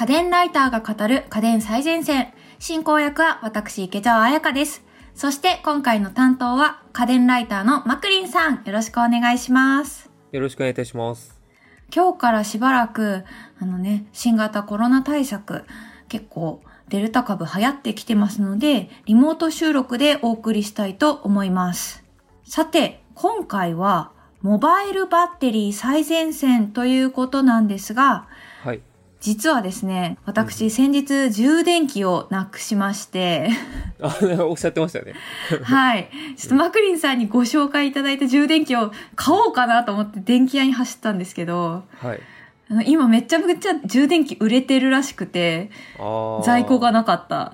家電ライターが語る家電最前線。進行役は私、池澤彩香です。そして今回の担当は家電ライターのマクリンさん。よろしくお願いします。よろしくお願いいたします。今日からしばらく、あのね、新型コロナ対策、結構デルタ株流行ってきてますので、リモート収録でお送りしたいと思います。さて、今回は、モバイルバッテリー最前線ということなんですが、はい。実はですね、私先日充電器をなくしまして、あ、おっしゃってましたよね。はい。ちょっとマクリンさんにご紹介いただいた充電器を買おうかなと思って電気屋に走ったんですけど、はい。あの今めっちゃめちゃ充電器売れてるらしくて、在庫がなかった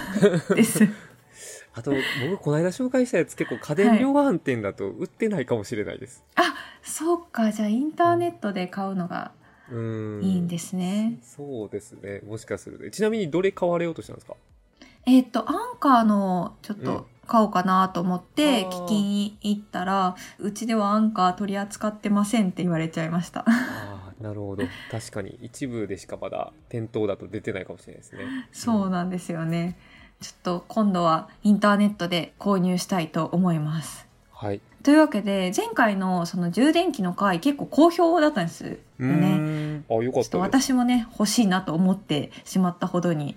です。あと、僕、この間紹介したやつ結構家電量販店だと売ってないかもしれないです。あ、そうか。じゃあインターネットで買うのが。いいんですね。そうですね。もしかすると。ちなみにどれ買われようとしたんですか？えっ、と、アンカーのちょっうんと買おうかなと思って聞きに行ったら、うちではアンカー取り扱ってませんって言われちゃいました。ああ、なるほど。確かに一部でしかまだ店頭だと出てないかもしれないですね。そうなんですよね。ちょっと今度はインターネットで購入したいと思います。はい。というわけで、前回のその充電器の回結構好評だったんですよね。ん。あ、よかった。私もね、欲しいなと思ってしまったほどに。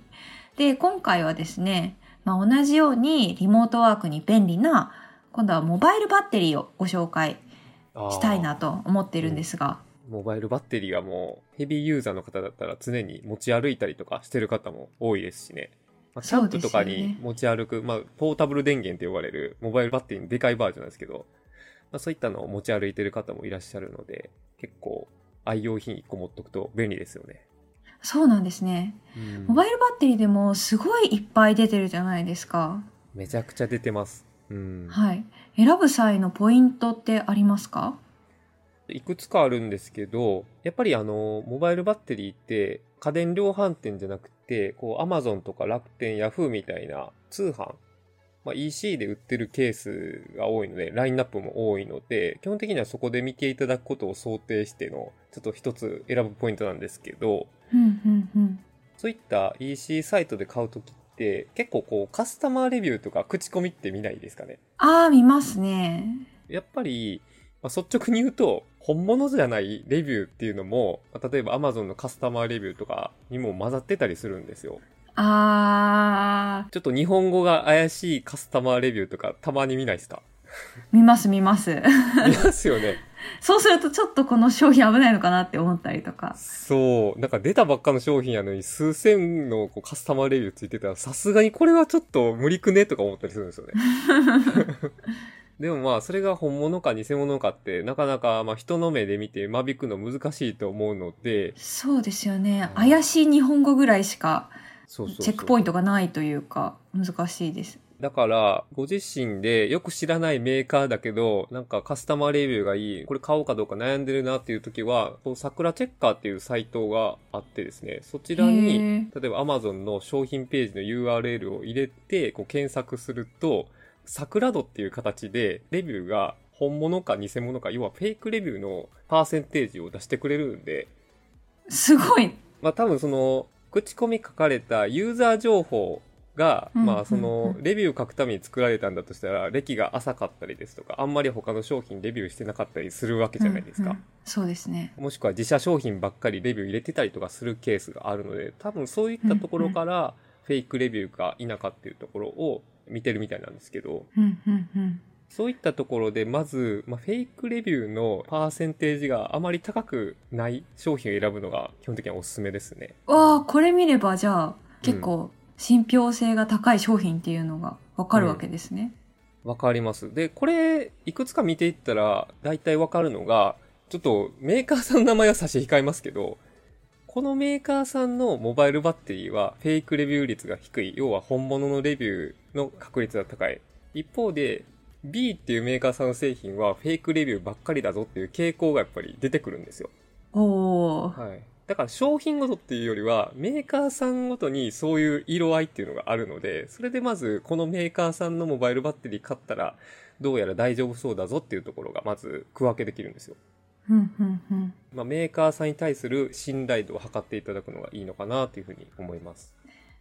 で、今回はですね、まあ、同じようにリモートワークに便利な、今度はモバイルバッテリーをご紹介したいなと思ってるんですが、モバイルバッテリーはもうヘビーユーザーの方だったら常に持ち歩いたりとかしてる方も多いですしね。まあ、キャンプとかに持ち歩く、まあ、ポータブル電源と呼ばれるモバイルバッテリーのでかいバージョンなんですけど、まあ、そういったのを持ち歩いてる方もいらっしゃるので、結構愛用品1個持っとくと便利ですよね。そうなんですね。うんモバイルバッテリーでもすごいいっぱい出てるじゃないですか。めちゃくちゃ出てます。うん。はい。選ぶ際のポイントってありますか？いくつかあるんですけど、やっぱりあの、モバイルバッテリーって家電量販店じゃなくて、こう、アマゾンとか楽天、ヤフーみたいな通販、まあ、EC で売ってるケースが多いので、ラインナップも多いので、基本的にはそこで見ていただくことを想定しての、ちょっと一つ選ぶポイントなんですけど、うん、うん、うん。そういった EC サイトで買うときって、結構こう、カスタマーレビューとか口コミって見ないですかね？ああ、見ますね。やっぱり、まあ、率直に言うと、本物じゃないレビューっていうのも、まあ例えば Amazon のカスタマーレビューとかにも混ざってたりするんですよ。ああ、ちょっと日本語が怪しいカスタマーレビューとかたまに見ないですか？見ます、見ます。見ますよね。そうするとちょっとこの商品危ないのかなって思ったりとか。そう。なんか出たばっかの商品やのに数千のこうカスタマーレビューついてたらさすがにこれはちょっと無理くねとか思ったりするんですよね。でもまあそれが本物か偽物かってなかなかまあ人の目で見て間引くの難しいと思うので、そうですよね。怪しい日本語ぐらいしかチェックポイントがないというか、難しいです。だから、ご自身でよく知らないメーカーだけど、なんかカスタマーレビューがいい、これ買おうかどうか悩んでるなっていう時は、こう桜チェッカーっていうサイトがあってですね、そちらへに、ー例えば Amazon の商品ページの URL を入れて、こう検索すると、桜度っていう形で、レビューが本物か偽物か、要はフェイクレビューのパーセンテージを出してくれるんで、すごい。まあ多分その、口コミ書かれたユーザー情報が、うんまあそうんのう、んレビュー書くために作られたんだとしたら、歴が浅かったりですとか、あんまり他の商品レビューしてなかったりするわけじゃないですか。うんうんそうですね。もしくは自社商品ばっかりレビュー入れてたりとかするケースがあるので、多分そういったところから、フェイクレビューか否かっていうところを見てるみたいなんですけど、うん、うん、うん。そういったところで、まず、まあ、フェイクレビューのパーセンテージがあまり高くない商品を選ぶのが基本的にはおすすめですね。わあ、これ見ればじゃあ、結構、信憑性が高い商品っていうのがわかるわけですね。わかります。で、これ、いくつか見ていったら、大体わかるのが、ちょっとメーカーさんの名前は差し控えますけど、このメーカーさんのモバイルバッテリーはフェイクレビュー率が低い。要は本物のレビューの確率が高い。一方で、B っていうメーカーさんの製品はフェイクレビューばっかりだぞっていう傾向がやっぱり出てくるんですよ。おー。はい。だから商品ごとっていうよりは、メーカーさんごとにそういう色合いっていうのがあるので、それでまずこのメーカーさんのモバイルバッテリー買ったら、どうやら大丈夫そうだぞっていうところがまず区分けできるんですよ。うんうんうん。まあ、メーカーさんに対する信頼度を測っていただくのがいいのかなというふうに思います。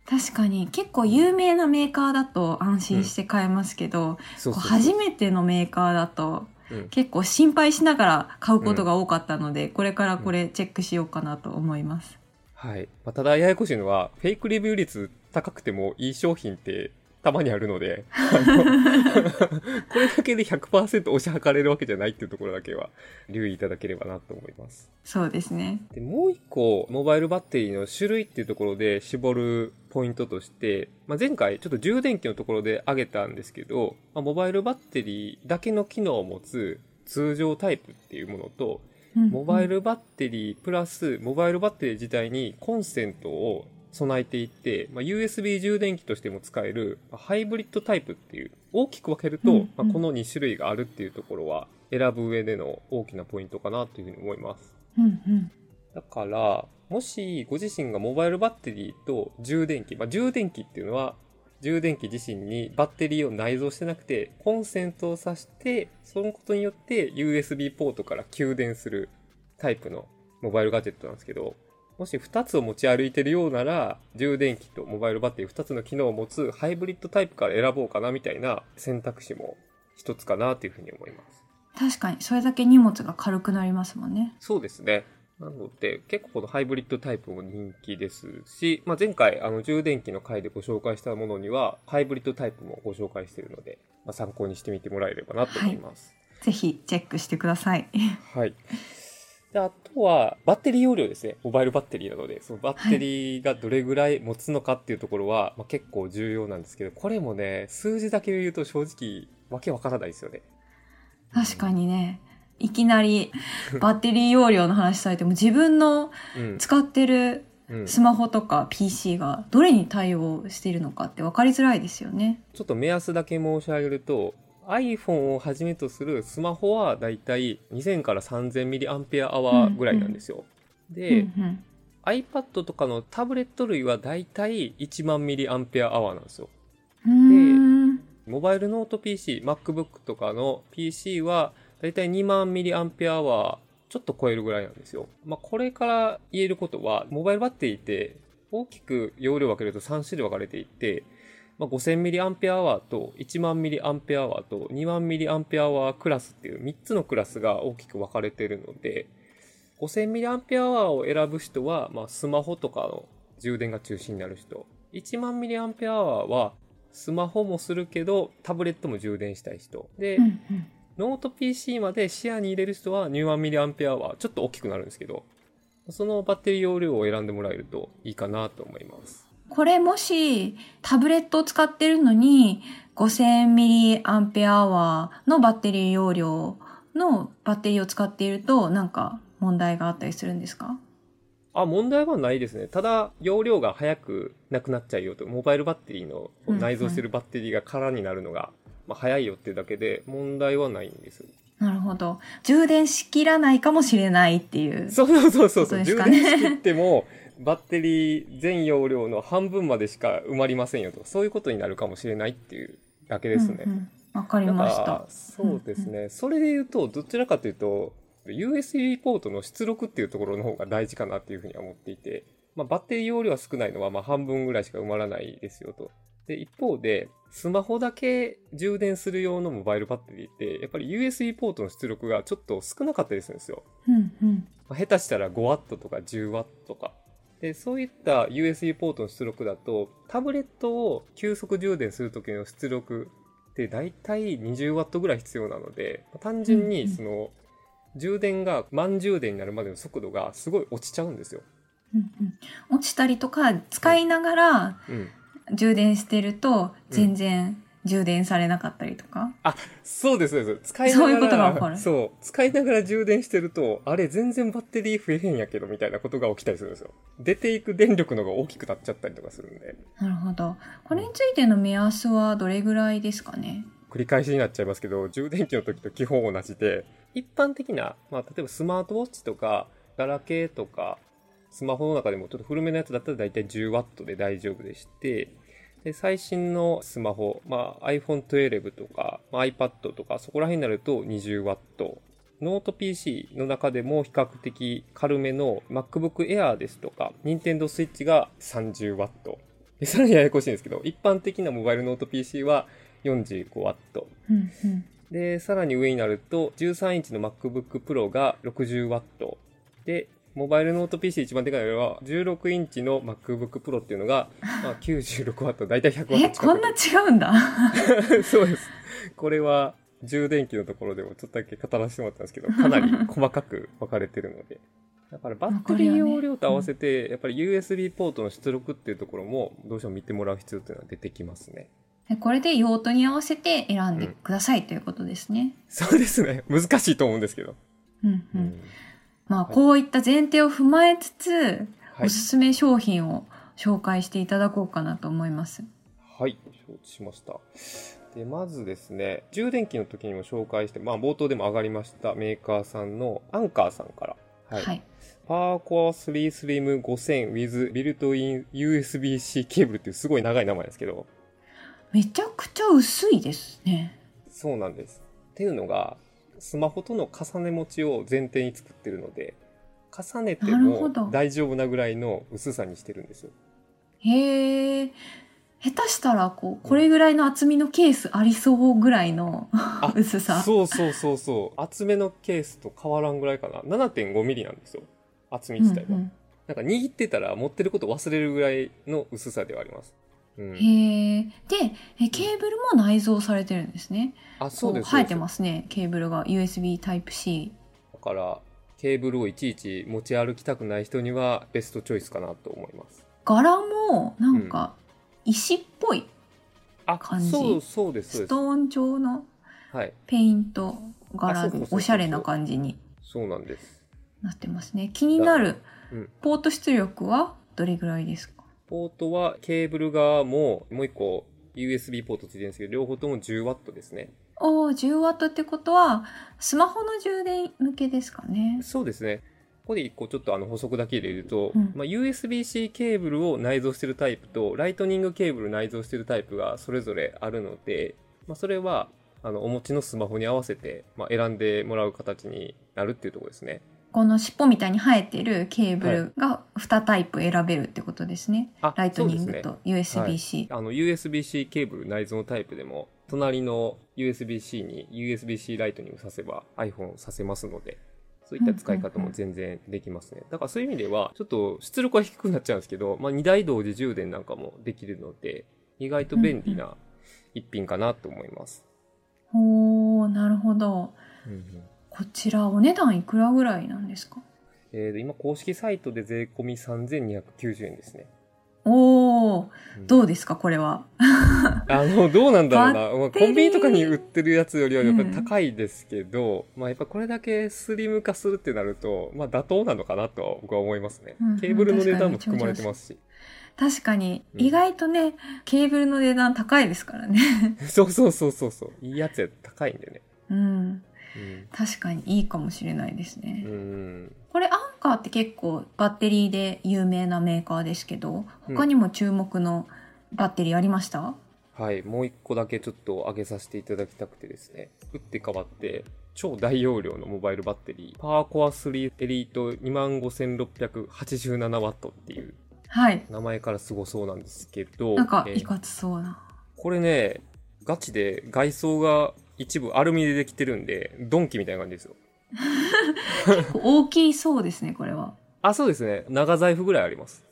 確かに結構有名なメーカーだと安心して買えますけど、初めてのメーカーだとうん結構心配しながら買うことが多かったので、これからこれチェックしようかなと思います。はい。まあ、ただ、ややこしいのは、フェイクレビュー率高くてもいい商品ってたまにあるので、これだけで100%押し量れるわけじゃないっていうところだけは留意いただければなと思います。そうですね。で、もう一個、モバイルバッテリーの種類っていうところで絞るポイントとして、まあ、前回ちょっと充電器のところで挙げたんですけど、まあ、モバイルバッテリーだけの機能を持つ通常タイプっていうものと、うんモバイルバッテリープラス、モバイルバッテリー自体にコンセントを備えていって、まあ、USB 充電器としても使えるまあハイブリッドタイプっていう、大きく分けると、うんうんまあ、この2種類があるっていうところは、選ぶ上での大きなポイントかなというふうに思います。うんうん。だから、もしご自身がモバイルバッテリーと充電器、まあ、充電器っていうのは、充電器自身にバッテリーを内蔵してなくて、コンセントを挿して、そのことによって USB ポートから給電するタイプのモバイルガジェットなんですけど、もし2つを持ち歩いてるようなら、充電器とモバイルバッテリー2つの機能を持つハイブリッドタイプから選ぼうかなみたいな選択肢も一つかなというふうに思います。確かに、それだけ荷物が軽くなりますもんね。そうですね。なので、結構このハイブリッドタイプも人気ですし、まあ、前回、あの、充電器の回でご紹介したものには、ハイブリッドタイプもご紹介しているので、まあ、参考にしてみてもらえればなと思います。ぜひチェックしてください。はい。であとは、バッテリー容量ですね。モバイルバッテリーなので、そのバッテリーがどれぐらい持つのかっていうところは、まあ、結構重要なんですけど、これもね、数字だけ言うと正直、わけわからないですよね。確かにね、いきなりバッテリー容量の話されても自分のうん。使ってるうん。スマホとか PC がどれに対応しているのかって分かりづらいですよね。ちょっと目安だけ申し上げると、iPhone をはじめとするスマホはだいたい2000から 3000mAh ぐらいなんですよ。で、うんうん、iPad とかのタブレット類はだいたい1万 mAh なんですよ。うーんモバイルノート PC、MacBook とかの PC はだいたい2万 mAh ちょっと超えるぐらいなんですよ。まあ、これから言えることは、モバイルバッテリーって大きく容量を分けると3種類分かれていて、まあ、5000mAh と1万 mAh と2万 mAh クラスっていう3つのクラスが大きく分かれているので、5000mAh を選ぶ人は、まあ、スマホとかの充電が中心になる人。1万 mAh はスマホもするけど、タブレットも充電したい人。で、うんうんノート PC まで視野に入れる人は2万 mAh はちょっと大きくなるんですけど、そのバッテリー容量を選んでもらえるといいかなと思います。これもしタブレットを使ってるのに 5000mAh のバッテリー容量のバッテリーを使っているとなんか問題があったりするんですか？あ、問題はないですね。ただ、容量が早くなくなっちゃうよと、モバイルバッテリーのうん内蔵してるバッテリーが空になるのが、まあ、早いよっていうだけで問題はないんです。なるほど。充電しきらないかもしれないっていう。そうそうそうそうそう充電しきっても、バッテリー全容量の半分までしか埋まりませんよと、そういうことになるかもしれないっていうだけですね。うんうんわかりだました。そうですね、それで言うとどちらかというと USB ポートの出力っていうところの方が大事かなっていうふうには思っていて、まあ、バッテリー容量は少ないのはまあ半分ぐらいしか埋まらないですよと。で一方でスマホだけ充電する用のモバイルバッテリーってやっぱり USB ポートの出力がちょっと少なかったりするんですよ。うんうんまあ下手したら 5W とか 10W とか。で、そういった USB ポートの出力だと、タブレットを急速充電するときの出力って大体 20W ぐらい必要なので、単純にその、充電が満充電になるまでの速度がすごい落ちちゃうんですよ。うんうん落ちたりとか使いながらうん。充電してると全然充電されなかったりとか？そうです、そうです。使いながら、そういうことが起こるそう。使いながら充電してると、あれ全然バッテリー増えへんやけど、みたいなことが起きたりするんですよ。出ていく電力のが大きくなっちゃったりとかするんで。なるほど。これについての目安はどれぐらいですかね？繰り返しになっちゃいますけど、充電器の時と基本同じで、一般的な、まあ、例えばスマートウォッチとか、ガラケーとか、スマホの中でもちょっと古めのやつだったら大体 10W で大丈夫でして、で最新のスマホ、まあ、iPhone12 とか、まあ、iPad とか、そこら辺になると 20W ノート PC の中でも比較的軽めの MacBook Air ですとか、Nintendo Switch が 30W。でさらにややこしいんですけど、一般的なモバイルノート PC は 45W。うんうん。で、さらに上になると、13インチの MacBook Pro が 60W。で、モバイルノート PC 一番でかいのは、16インチの MacBook Pro っていうのが、まあ、96W、だいたい 100W 近え、く。こんな違うんだ。そうです。これは、充電器のところでもちょっとだけ語らせてもらったんですけど、かなり細かく分かれてるので。だからバッテリー容量と合わせて、やっぱり USB ポートの出力っていうところも、どうしても見てもらう必要っていうのは出てきますね。でこれで用途に合わせて選んでくださいということですね。そうですね。難しいと思うんですけど。うんう。うんまあ、こういった前提を踏まえつつ、はいおす。すめ商品を紹介していただこうかなと思います。はい。承知しました。で、まずですね、充電器の時にも紹介して、まあ冒頭でも上がりましたメーカーさんのアンカーさんから。は。はいい。パワーコア3 Slim 5000 with built-in USB-C ケーブルっていうすごい長い名前ですけど、めちゃくちゃ薄いですね。そうなんです。っていうのが、スマホとの重ね持ちを前提に作ってるので、重ねてもど大丈夫なぐらいの薄さにしてるんですよ。へえ。下手したら、こう、これぐらいの厚みのケースありそうぐらいの 薄さ。そうそうそうそう。厚めのケースと変わらんぐらいかな。7.5ミリなんですよ。厚み自体は。うんうんなんか握ってたら持ってること忘れるぐらいの薄さではあります。うん。へえ。で、えケーブルも内蔵されてるんですね。あ、そうです。こ生えてす。ますね、ケーブルが。USB Type-C。だから、ケーブルをいちいち持ち歩きたくない人にはベストチョイスかなと思います。柄も、なんか、石っぽい、あ、感じそう、そうです、そうです。ストーン状のはい。ペイント柄でおしゃれな感じにそうなんです。なってますね。気になるうん。ポート出力はどれぐらいですか？ポートはケーブル側ももう一個 USB ポートついてるんですけど、両方とも 10W ですね。おー、10W ってことは、スマホの充電向けですかね。そうですね。ここで一個ちょっとあの補足だけ入れると、うんまあ、USB-C ケーブルを内蔵してるタイプと、ライトニングケーブル内蔵してるタイプがそれぞれあるので、まあ、それは、あの、お持ちのスマホに合わせて、まあ、選んでもらう形になるっていうところですね。この尻尾みたいに生えてるケーブルが2タイプ選べるってことですね。あライトニングと USB-C。あの、USB-C ケーブル内蔵のタイプでも、隣の USB-C に USB-C ライトニングさせば iPhone させますので、そういった使い方も全然できますね。だからそういう意味では、ちょっと出力は低くなっちゃうんですけど、まあ、2台同時充電なんかもできるので、意外と便利な一品かなと思います。おー、なるほど。うんうんこちらお値段いくらぐらいなんですか？えーで今公式サイトで税込み3290円ですね。おー、うんどうですかこれは？あの、どうなんだろうな。コンビニとかに売ってるやつよりはやっぱり高いですけど、まあやっぱこれだけスリム化するってなると、まあ妥当なのかなとは僕は思いますねうんうん。ケーブルの値段も含まれてますし。確かに、うん意外とね、ケーブルの値段高いですからね。そうそうそうそうそう。いいやつや高いんでね。うん。確かにいいかもしれないですね。うん。うん。これアンカーって結構バッテリーで有名なメーカーですけど、他にも注目のバッテリーありました、はい。もう一個だけちょっと上げさせていただきたくてですね。打って変わって、超大容量のモバイルバッテリー、パワーコア3エリート 25687W っていうはい。名前からすごそうなんですけど、なんかえーいかつそうな。これね、ガチで外装が一部アルミでできてるんで、鈍器みたいな感じですよ。大きそうですね、これは。あ、そうですね。長財布ぐらいあります。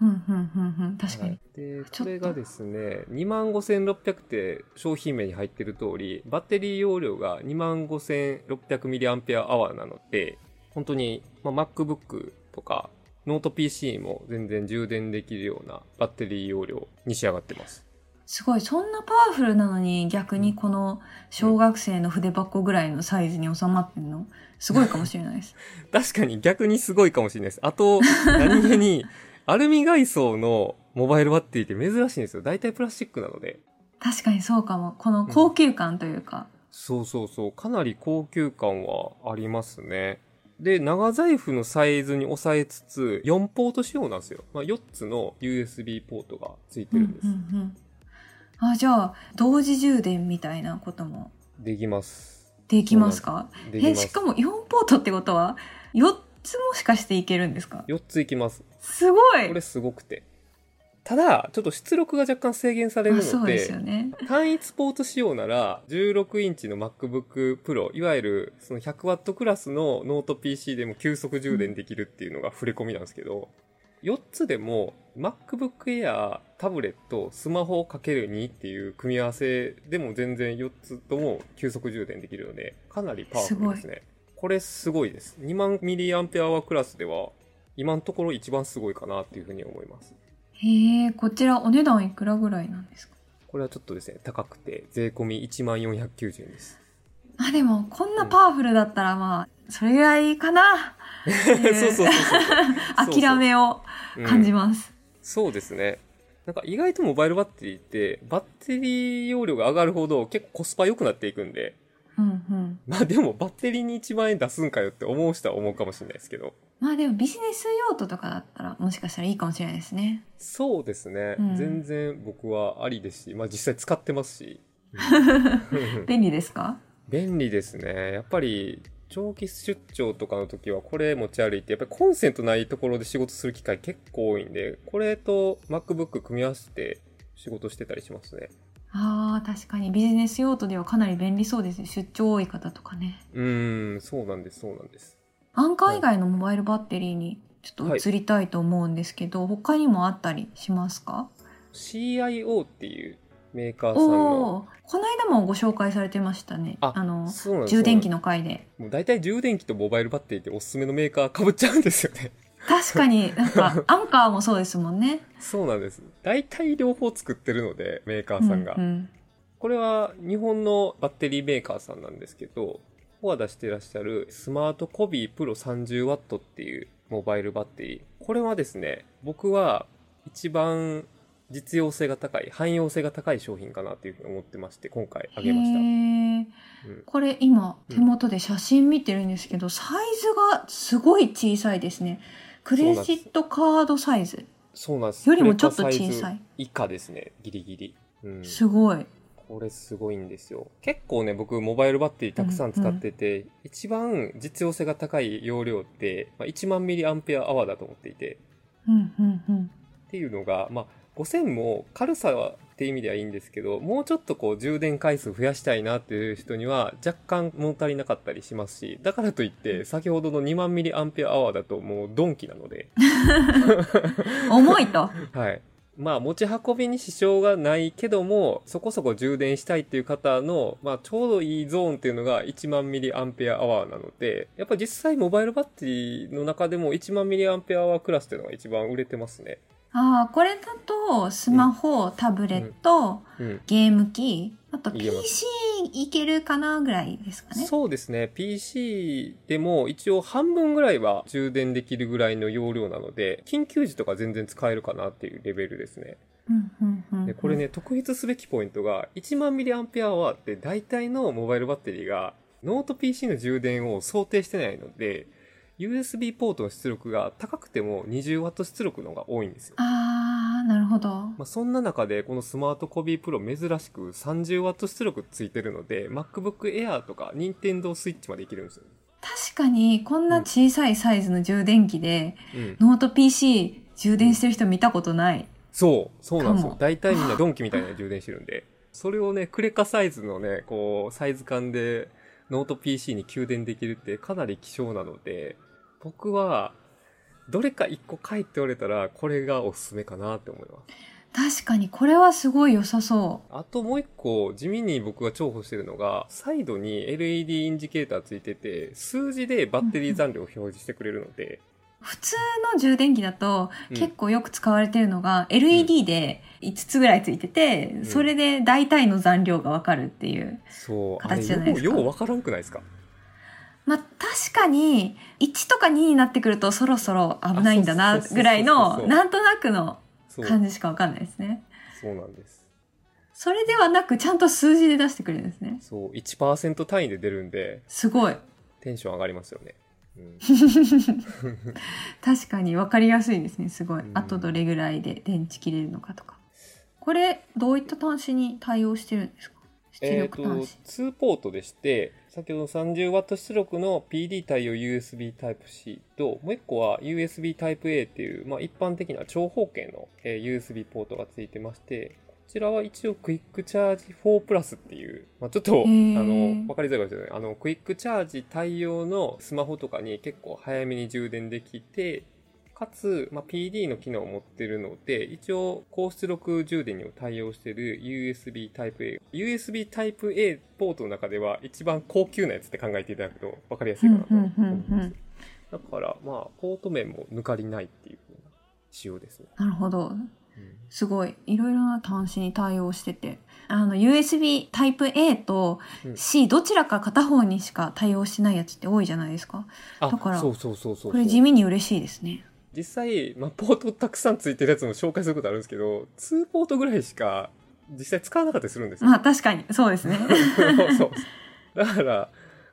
うん、うん、うん、うん。確かに。はいで、これがですね、25,600って商品名に入ってる通り、バッテリー容量が 25,600mAh なので、本当に、まあ、MacBook とか、ノート PC も全然充電できるようなバッテリー容量に仕上がってます。すごい、そんなパワフルなのに逆にこの小学生の筆箱ぐらいのサイズに収まってるの、すごいかもしれないです。確かに逆にすごいかもしれないです。あと、何気に、アルミ外装のモバイルバッテリーって珍しいんですよ。大体プラスチックなので。確かにそうかも。この高級感というか。そうそうそう。かなり高級感はありますね。で、長財布のサイズに抑えつつ、4ポート仕様なんですよ。まあ、4つの USB ポートがついてうん、るんです。うん、うん。あ、じゃあ、同時充電みたいなことも。できます。できますか？え、しかも4ポートってことは、4つもしかしていけるんですか？4ついきます。すごいこれすごくて。ただ、ちょっと出力が若干制限されるのでで、すよね。単一ポート仕様なら、16インチの MacBook Pro、いわゆるその 100W クラスのノート PC でも急速充電できるっていうのが触れ込みなんですけど、4つでも MacBook Air、タブレット、スマホ ×2 っていう組み合わせでも全然4つとも急速充電できるので、かなりパワフルですね。これすごいです。2万 mAh クラスでは、今のところ一番すごいかなっていうふうに思います。へえ、こちらお値段いくらぐらいなんですか？これはちょっとですね、高くて、税込み1万490円です。あ、でも、こんなパワフルだったらまあ、それぐらいかな。そうそうそうそう。諦めを感じまます。す。そうですね。なんか意外とモバイルバッテリーって、バッテリー容量が上がるほど結構コスパ良くなっていくんで、うんうん。まあでもバッテリーに1万円出すんかよって思う人は思うかもしれないですけど、まあでもビジネス用途とかだったらもしかしたらいいかもしれないですね。そうですね。うん全然僕はありですし、まあ実際使ってますし。うん 便利ですか？便利ですね。やっぱり、長期出張とかの時はこれ持ち歩いて、やっぱりコンセントないところで仕事する機会結構多いんで、これと MacBook 組み合わせて仕事してたりしますね。ああ、確かにビジネス用途ではかなり便利そうですね。出張多い方とかね。うーん、そうなんです、そうなんです。アンカー以外のモバイルバッテリーにちょっと移りたいと思うんですけど、他にもあったりしますか？CIO っていうメーカーさんおの、この間もご紹介されてましたね。ああの、充電器の。の回で。もう大体充電器とモバイルバッテリーっておすすめのメーカー被っちゃうんですよね。確かに、なんか、アンカーもそうですもんね。そうなんです。大体両方作ってるので、メーカーさんが。うんうんこれは日本のバッテリーメーカーさんなんですけど、ここが出してらっしゃるスマートコビープロ 30W っていうモバイルバッテリー。これはですね、僕は一番実用性が高い、汎用性が高い商品かなというふうに思ってまして、今回あげました。うんこれ今うん手元で写真見てるんですけど、サイズがすごい小さいですね。クレジットカードサイズ。そうなんです。よりもちょっと小さい以下ですね、ギリギリ。うん。すごい。これすごいんですよ。結構ね、僕モバイルバッテリーたくさん使ってて、一番実用性が高い容量って、まあ、1万ミリアンペアアワーだと思っていて、うんうんうん。っていうのが、まあ、5000も軽さはって意味ではいいんですけど、もうちょっとこう充電回数増やしたいなっていう人には若干物足りなかったりしますし、だからといって先ほどの2万ミリアンペアアワーだともうドンキなので、重いと。はい。まあ持ち運びに支障がないけども、そこそこ充電したいっていう方の、まあちょうどいいゾーンっていうのが1万ミリアンペアアワーなので、やっぱ実際モバイルバッテリーの中でも1万ミリアンペアアワークラスっていうのが一番売れてますね。ああ、これだと、スマホ、タブレット、うん。ゲーム機、あといけます PC いけるかなぐらいですかね。そうですね。PC でも一応半分ぐらいは充電できるぐらいの容量なので、緊急時とか全然使えるかなっていうレベルですね。うんうんうんうんで、これね、特筆すべきポイントが、1万ミリアンペアワーって大体のモバイルバッテリーが、ノート PC の充電を想定してないので、USB ポートの出力が高くても 20W 出力の方が多いんですよ。ああ、なるほど。まあ、そんな中で、この SMARTCOBY Pro 珍しく 30W 出力ついてるので、MacBook Air とか Nintendo Switch までいけるんですよ。確かに、こんな小さいサイズの充電器で、うん。ノート PC 充電してる人見たことない。そう、そうなんですよ。大体みんな鈍器みたいな充電してるんで、それをね、クレカサイズのね、こう、サイズ感でノート PC に給電できるってかなり希少なので、僕は、どれか一個買えって言われたら、これがおすすめかなって思います。確かに、これはすごい良さそあともう一個、地味に僕が重宝してるのが、サイドに LED インジケーターついてて、数字でバッテリー残量を表示してくれるので、う。普通の充電器だと、うん結構よく使われてるのが、LED で5つぐらいついてて、んそれで大体の残量がわかるっていう。形じゃないですかよう、ようわからんくないですか？まあ、確かに、1とか2になってくるとそろそろ危ないんだあな、ぐらいの、なんとなくの感じしかわかんないですね。そうなんです。それではなく、ちゃんと数字で出してくれるんですね。そう、1%単位で出るんで、すごい。テンション上がりますよね。うん、確かに分かりやすいですねすごい、うんあとどれぐらいで電池切れるのかとかこれどういった端子に対応してるんですか？出えっ、と、力端子、2ポートでして、先ほどの 30W 出力の PD 対応 USB Type-C と、もう一個は USB Type-A っていう、まあ、一般的な長方形の、えー USB ポートがついてまして、こちらは一応クイックチャージ4プラスっていう、まあ、ちょっと、あーの、わかりづらいかもしれない。あの、クイックチャージ対応のスマホとかに結構早めに充電できて、かつ、まあ、PD の機能を持ってるので、一応高出力充電にも対応している USB Type-A。USB Type-A ポートの中では一番高級なやつって考えていただくと分かりやすいかなと思います。だから、まあ、ポート面も抜かりないっていう仕様ですね。なるほど。うんすごい。いろいろな端子に対応してて。あの、USB Type-A とうん C どちらか片方にしか対応してないやつって多いじゃないですか。あ、だからそうそうそうそう。これ地味に嬉しいですね。実際、まあ、ポートたくさんついてるやつも紹介することあるんですけど、2ポートぐらいしか実際使わなかったりするんですよ。まあ確かに、そうですね。そ うそう。だから、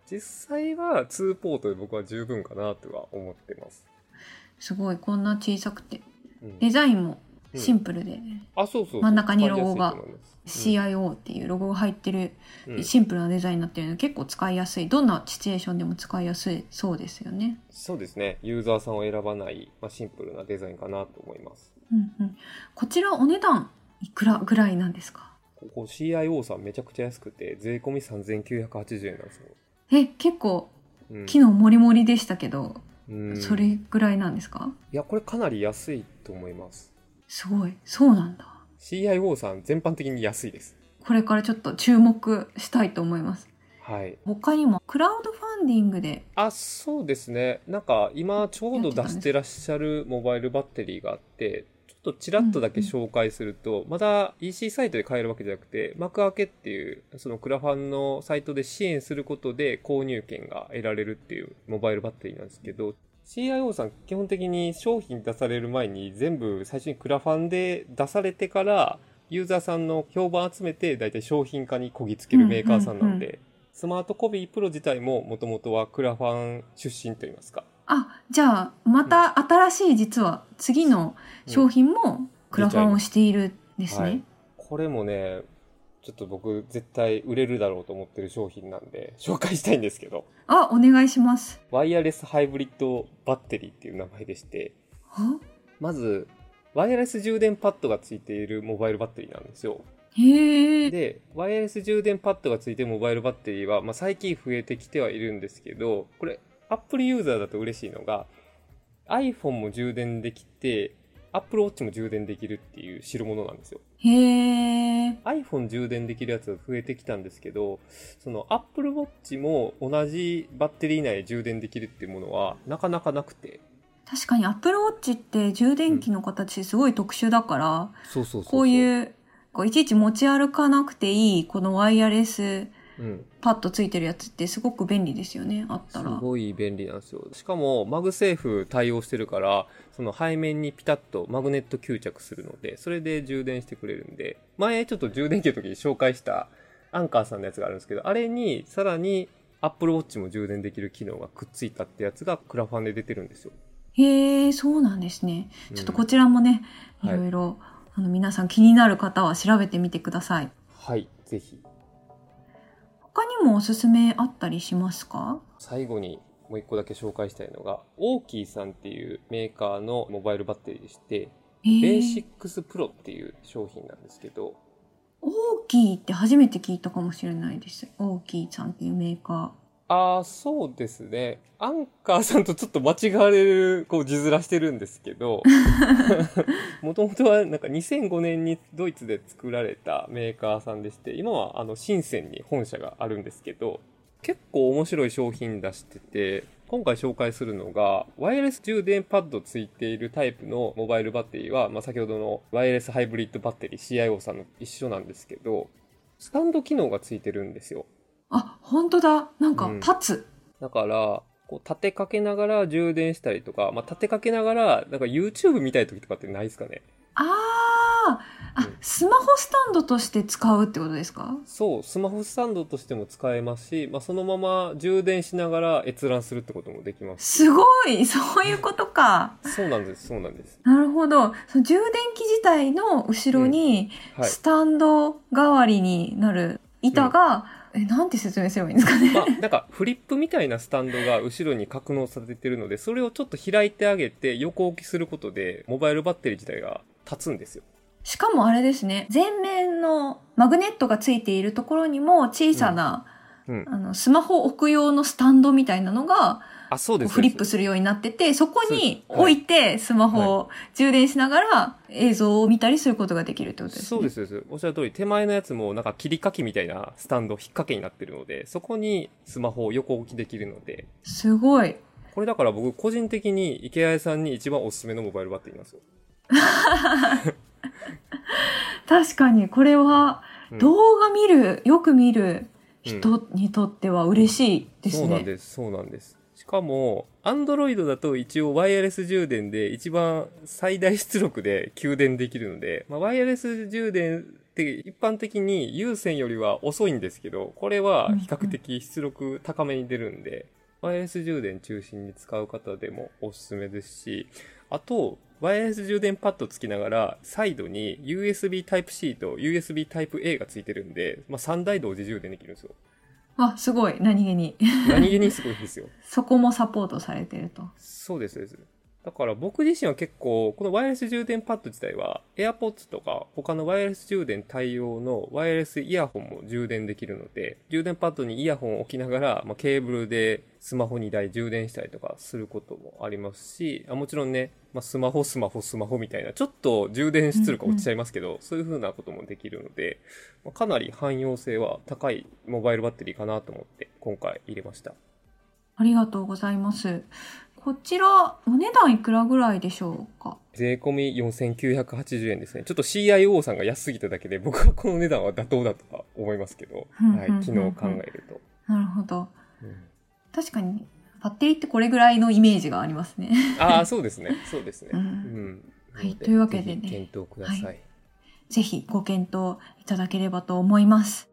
実際は2ポートで僕は十分かなとは思ってます。すごい、こんな小さくて。うんデザインもうんシンプルで、あ、そうそう真ん中にロゴが CIO っていうロゴが入ってるうんシンプルなデザインになってるので結構使いやすい。どんなシチュエーションでも使いやすいそうですよね。そうですね。ユーザーさんを選ばない、まあ、シンプルなデザインかなと思います。うんうん。こちらお値段いくらぐらいなんですか？ここ CIO さんめちゃくちゃ安くて、税込み3980円なんですよ。え、結構うん機能もりもりでしたけど、うんそれぐらいなんですか？いや、これかなり安いと思います。すごい。そうなんだ。CIO さん全般的に安いです。これからちょっと注目したいと思います。はい。他にもクラウドファンディングであ、そうですね。なんか今ちょうど出してらっしゃるモバイルバッテリーがあって、ちょっとちらっとだけ紹介すると、まだ EC サイトで買えるわけじゃなくて、幕開けっていう、そのクラファンのサイトで支援することで購入権が得られるっていうモバイルバッテリーなんですけど、CIO さん基本的に商品出される前に全部最初にクラファンで出されてから、ユーザーさんの評判集めて大体商品化にこぎつけるメーカーさんなんで、うんうんスマートコビープロ自体ももともとはクラファン出身といいますか。あ、じゃあ、また新しい実は次の商品もクラファンをしているんですね。はいこれもね、ちょっと僕絶対売れるだろうと思ってる商品なんで紹介したいんですけど、あ、お願いします。ワイヤレスハイブリッドバッテリーっていう名前でして、は？まず、ワイヤレス充電パッドがついているモバイルバッテリーなんですよ。へえ。で、ワイヤレス充電パッドがついてるモバイルバッテリーは、まあ、最近増えてきてはいるんですけど、これ、Apple ユーザーだと嬉しいのが、iPhone も充電できて、Apple Watch も充電できるっていう代物なんですよ。へえ。iPhone 充電できるやつが増えてきたんですけど、その Apple Watch も同じバッテリー内で充電できるっていうものはなかなかなくて。確かに Apple Watch って充電器の形すごい特殊だから、そうそうそうそう。こういう、こういちいち持ち歩かなくていい、このワイヤレスうん。パッドついてるやつってすごく便利ですよね、あったすら。ごい便利なんですよ。しかも、 MagSafe 対応してるから、その背面にピタッとマグネット吸着するので、それで充電してくれるんで、前ちょっと充電器の時に紹介した Anker さんのやつがあるんですけど、あれにさらに Apple Watch も充電できる機能がくっついたってやつがクラファンで出てるんですよ。へえ、そうなんですね。うんちょっとこちらもね、いはいろいろ、あの皆さん気になる方は調べてみてください。はい、ぜひ。もおすすめあったりしますか？最後にもう一個だけ紹介したいのが、オーキーさんっていうメーカーのモバイルバッテリーでして、えー、ベーシックスプロっていう商品なんですけど、オーキーって初めて聞いたかもしれないです。オーキーさんっていうメーカああ、そうですね。アンカーさんとちょっと間違われる、こう、字面してるんですけど、もともとはなんか2005年にドイツで作られたメーカーさんでして、今はあの、深センに本社があるんですけど、結構面白い商品出してて、今回紹介するのが、ワイヤレス充電パッドついているタイプのモバイルバッテリーは、まあ、先ほどのワイヤレスハイブリッドバッテリー CIO さんの一緒なんですけど、スタンド機能がついてるんですよ。ー。あ、本当だ。なんかうん立つ。だから、こう立てかけながら充電したりとか、まあ、立てかけながら、なんか YouTube 見たい時とかってないですかねあーあうん、スマホスタンドとして使うってことですか？そう、スマホスタンドとしても使えますし、まあ、そのまま充電しながら閲覧するってこともできます。すごいそういうことか。そうなんです、そうなんです。なるほど。その充電器自体の後ろに、はい。スタンド代わりになる板がえ、なんて説明すればいいんですかね。まあ、なんかフリップみたいなスタンドが後ろに格納されてるので、それをちょっと開いてあげて横置きすることで、モバイルバッテリー自体が立つんですよ。しかもあれですね、前面のマグネットがついているところにも小さな、うん。あの、スマホ置く用のスタンドみたいなのが、あ、そうです。フリップするようになってて、そこに置いてスマホを充電しながら映像を見たりすることができるってことですね。そうです。おっしゃる通り、手前のやつもなんか切り欠きみたいなスタンド、引っ掛けになってるので、そこにスマホを横置きできるので、すごい。これだから僕個人的に池谷さんに一番おすすめのモバイルバッテリーなんですよ。確かにこれはうん動画見る、よく見る人にとっては嬉しいですね。そうなんです、そうなんです。しかも、アンドロイドだと一応ワイヤレス充電で一番最大出力で給電できるので、まあ、ワイヤレス充電って一般的に有線よりは遅いんですけど、これは比較的出力高めに出るんで、ワイヤレス充電中心に使う方でもおすすめですし、あと、ワイヤレス充電パッドつきながら、サイドに USB Type-C と USB Type-A がついてるんで、まあ、3台同時充電できるんですよ。あ、すごい。何気に。何気にすごいですよ。そこもサポートされてると。そうです、そうです。だから僕自身は結構、このワイヤレス充電パッド自体は、AirPods とか他のワイヤレス充電対応のワイヤレスイヤホンも充電できるので、充電パッドにイヤホンを置きながら、まあ、ケーブルでスマホ2台充電したりとかすることもありますし、あもちろんね、まあ、スマホ、スマホ、スマホみたいな、ちょっと充電出力落ちちゃいますけど、そういう風なこともできるので、まあかなり汎用性は高いモバイルバッテリーかなと思って、今回入れました。ありがとうございます。こちら、お値段いくらぐらいでしょうか？税込み4980円ですね。ちょっと CIO さんが安すぎただけで、僕はこの値段は妥当だとは思いますけど、はい昨日考えると。なるほど。うん確かに、バッテリーってこれぐらいのイメージがありますね。ああ、そうですね。そうですね。ううんん。はいというわけでね検討ください。はぜひご検討いただければと思います。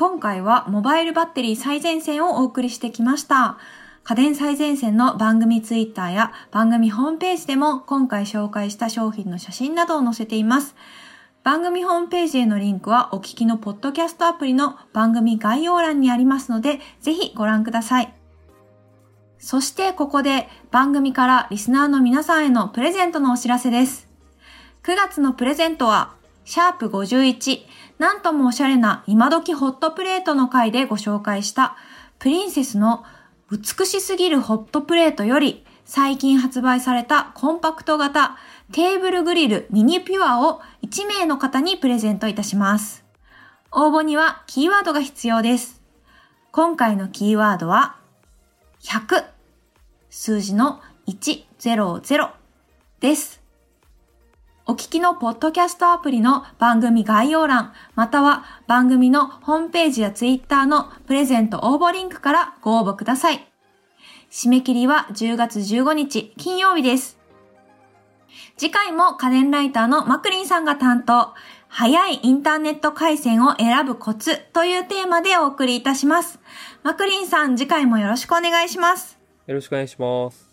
今回はモバイルバッテリー最前線をお送りしてきました。家電最前線の番組ツイッターや番組ホームページでも今回紹介した商品の写真などを載せています。番組ホームページへのリンクはお聞きのポッドキャストアプリの番組概要欄にありますので、ぜひご覧ください。そしてここで番組からリスナーの皆さんへのプレゼントのお知らせです。9月のプレゼントは、シャープ51、なんともおしゃれな今時ホットプレートの回でご紹介した、プリンセスの美しすぎるホットプレートより、最近発売されたコンパクト型テーブルグリルミニピュアを1名の方にプレゼントいたします。応募にはキーワードが必要です。今回のキーワードは、100、数字の100です。お聞きのポッドキャストアプリの番組概要欄、または番組のホームページやツイッターのプレゼント応募リンクからご応募ください。締め切りは10月15日金曜日です。次回も家電ライターのマクリンさんが担当、早いインターネット回線を選ぶコツというテーマでお送りいたします。マクリンさん、次回もよろしくお願いします。よろしくお願いします。